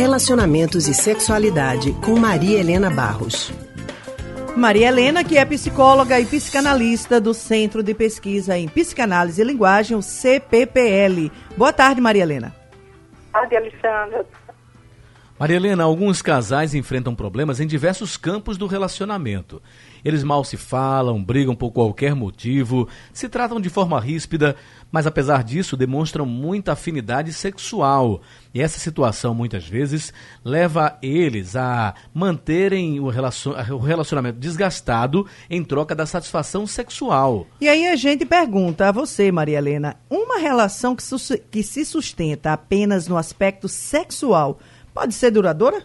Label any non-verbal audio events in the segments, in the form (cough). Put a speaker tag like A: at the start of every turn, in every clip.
A: Relacionamentos e Sexualidade, com Maria Helena Barros.
B: Maria Helena, que é psicóloga e psicanalista do Centro de Pesquisa em Psicanálise e Linguagem, o CPPL. Boa tarde, Maria Helena.
C: Boa tarde, Alexandra.
D: Maria Helena, alguns casais enfrentam problemas em diversos campos do relacionamento. Eles mal se falam, brigam por qualquer motivo, se tratam de forma ríspida, mas apesar disso demonstram muita afinidade sexual. E essa situação muitas vezes leva eles a manterem o relacionamento desgastado em troca da satisfação sexual.
B: E aí a gente pergunta a você, Maria Helena, uma relação que, se sustenta apenas no aspecto sexual pode ser duradoura?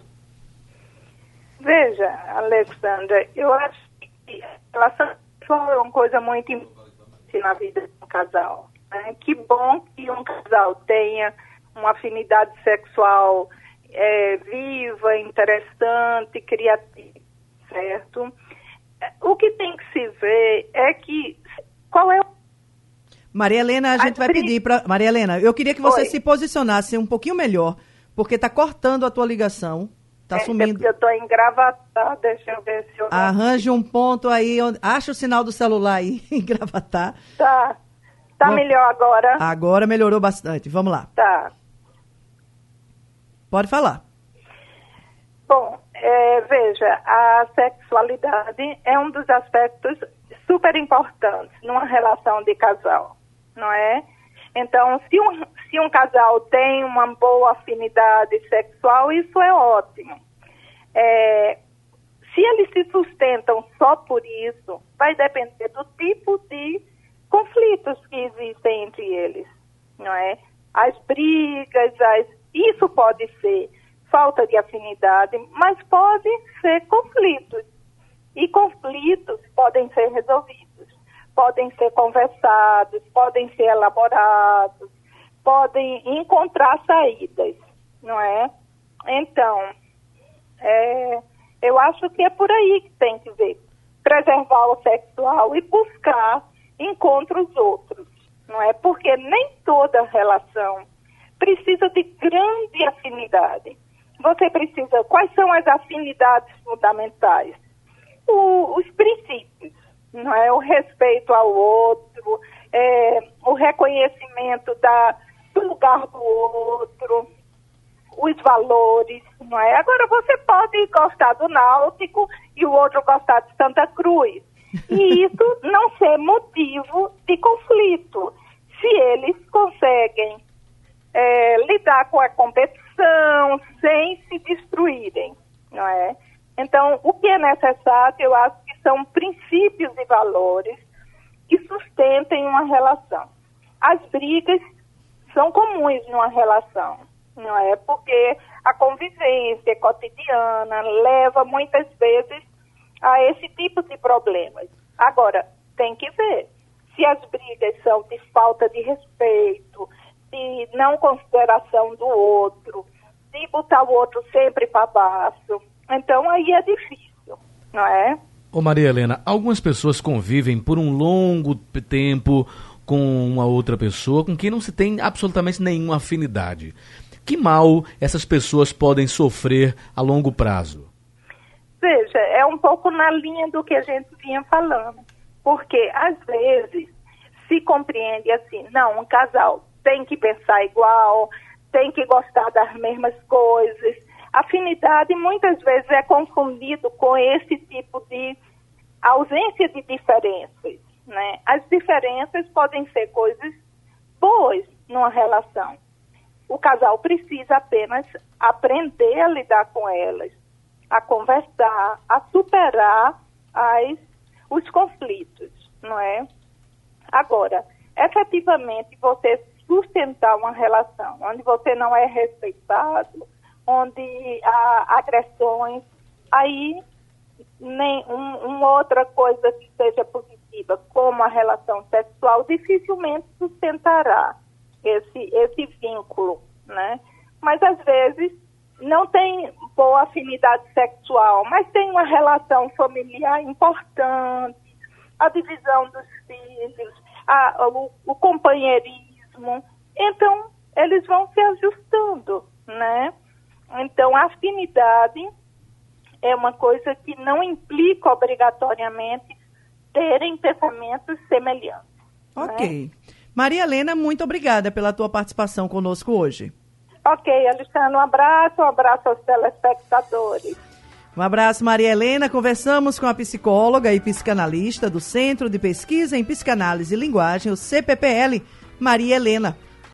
C: Veja, Alexandra, eu acho que relação sexual é uma coisa muito importante na vida de um casal. Né? Que bom que um casal tenha uma afinidade sexual é, viva, interessante, criativa, certo? O que tem que se ver é que qual é o
B: Maria Helena, a gente vai pedir para Maria Helena, eu queria que você Oi. se posicionasse um pouquinho melhor porque está cortando a tua ligação. Está é, sumindo.
C: É eu estou em gravatar, deixa eu ver se eu.
B: Arranje um ponto aí, onde... acha o sinal do celular aí (laughs) em gravatar.
C: Tá. Tá Bom, melhor agora?
B: Agora melhorou bastante. Vamos lá.
C: Tá.
B: Pode falar.
C: Bom, é, veja, a sexualidade é um dos aspectos super importantes numa relação de casal, não é? Então, se um, se um casal tem uma boa afinidade sexual, isso é ótimo. É, se eles se sustentam só por isso, vai depender do tipo de conflitos que existem entre eles, não é? As brigas, as, isso pode ser falta de afinidade, mas pode ser conflitos. E conflitos podem ser resolvidos podem ser conversados, podem ser elaborados, podem encontrar saídas, não é? Então, é, eu acho que é por aí que tem que ver. Preservar o sexual e buscar encontros outros, não é? Porque nem toda relação precisa de grande afinidade. Você precisa, quais são as afinidades fundamentais? O, os princípios não é o respeito ao outro, é, o reconhecimento da, lugar do outro, os valores, não é? Agora você pode gostar do Náutico e o outro gostar de Santa Cruz. E (laughs) isso não ser motivo de conflito. Se eles conseguem é, lidar com a competição sem se destruírem, não é? Então, o que é necessário, eu acho são princípios e valores que sustentem uma relação. As brigas são comuns numa relação, não é? Porque a convivência cotidiana leva muitas vezes a esse tipo de problemas. Agora, tem que ver se as brigas são de falta de respeito, de não consideração do outro, de botar o outro sempre para baixo. Então aí é difícil, não é?
D: Ô Maria Helena, algumas pessoas convivem por um longo tempo com uma outra pessoa com quem não se tem absolutamente nenhuma afinidade. Que mal essas pessoas podem sofrer a longo prazo?
C: Veja, é um pouco na linha do que a gente vinha falando. Porque, às vezes, se compreende assim, não, um casal tem que pensar igual, tem que gostar das mesmas coisas, Afinidade muitas vezes é confundido com esse tipo de ausência de diferenças. Né? As diferenças podem ser coisas boas numa relação. O casal precisa apenas aprender a lidar com elas, a conversar, a superar as, os conflitos, não é? Agora, efetivamente, você sustentar uma relação onde você não é respeitado, onde há agressões, aí nem um, uma outra coisa que seja positiva, como a relação sexual, dificilmente sustentará esse, esse vínculo, né? Mas às vezes não tem boa afinidade sexual, mas tem uma relação familiar importante, a divisão dos filhos, a, o, o companheirismo. Então, eles vão se ajustando, né? Então, afinidade é uma coisa que não implica obrigatoriamente terem pensamentos semelhantes.
B: Ok. Né? Maria Helena, muito obrigada pela tua participação conosco hoje.
C: Ok, Alexandre, um abraço, um abraço aos telespectadores.
B: Um abraço, Maria Helena. Conversamos com a psicóloga e psicanalista do Centro de Pesquisa em Psicanálise e Linguagem, o CPPL, Maria Helena.